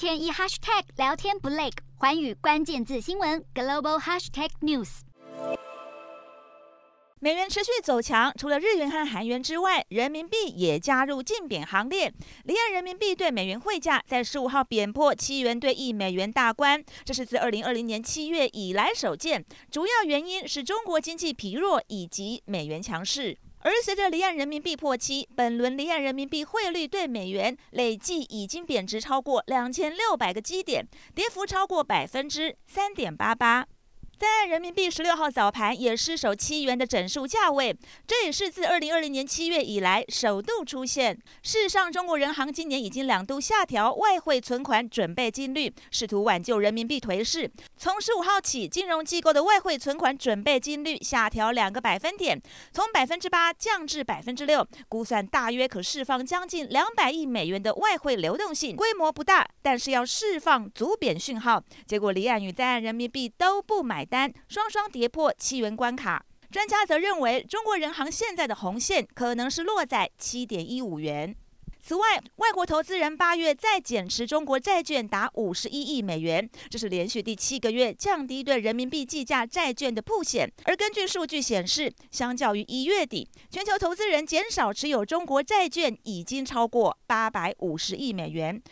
天一 hashtag 聊天不累，环宇关键字新闻 global hashtag news。美元持续走强，除了日元和韩元之外，人民币也加入竞贬行列。离岸人民币对美元汇价在十五号贬破七元兑一美元大关，这是自二零二零年七月以来首见。主要原因是中国经济疲弱以及美元强势。而随着离岸人民币破七，本轮离岸人民币汇率对美元累计已经贬值超过两千六百个基点，跌幅超过百分之三点八八。在岸人民币十六号早盘也失守七元的整数价位，这也是自二零二零年七月以来首度出现。事实上，中国人行今年已经两度下调外汇存款准备金率，试图挽救人民币颓势。从十五号起，金融机构的外汇存款准备金率下调两个百分点，从百分之八降至百分之六，估算大约可释放将近两百亿美元的外汇流动性，规模不大，但是要释放足贬讯号。结果，离岸与在岸人民币都不买单双双跌破七元关卡，专家则认为，中国人行现在的红线可能是落在七点一五元。此外，外国投资人八月再减持中国债券达五十一亿美元，这是连续第七个月降低对人民币计价债券的曝险。而根据数据显示，相较于一月底，全球投资人减少持有中国债券已经超过八百五十亿美元。